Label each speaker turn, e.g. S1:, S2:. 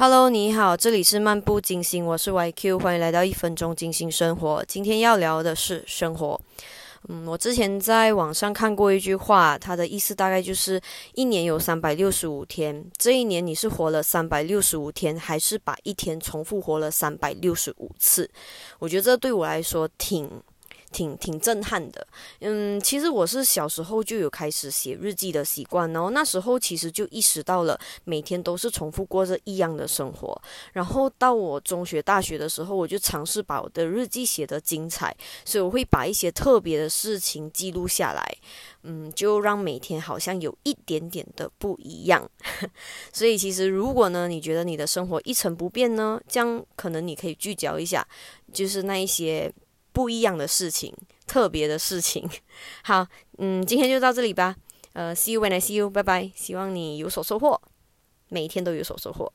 S1: Hello，你好，这里是漫步金星，我是 YQ，欢迎来到一分钟金星生活。今天要聊的是生活。嗯，我之前在网上看过一句话，它的意思大概就是一年有三百六十五天，这一年你是活了三百六十五天，还是把一天重复活了三百六十五次？我觉得这对我来说挺。挺挺震撼的，嗯，其实我是小时候就有开始写日记的习惯，然后那时候其实就意识到了每天都是重复过着一样的生活，然后到我中学、大学的时候，我就尝试把我的日记写得精彩，所以我会把一些特别的事情记录下来，嗯，就让每天好像有一点点的不一样。所以其实如果呢，你觉得你的生活一成不变呢，这样可能你可以聚焦一下，就是那一些。不一样的事情，特别的事情。好，嗯，今天就到这里吧。呃，see you when I see you，拜拜。希望你有所收获，每一天都有所收获。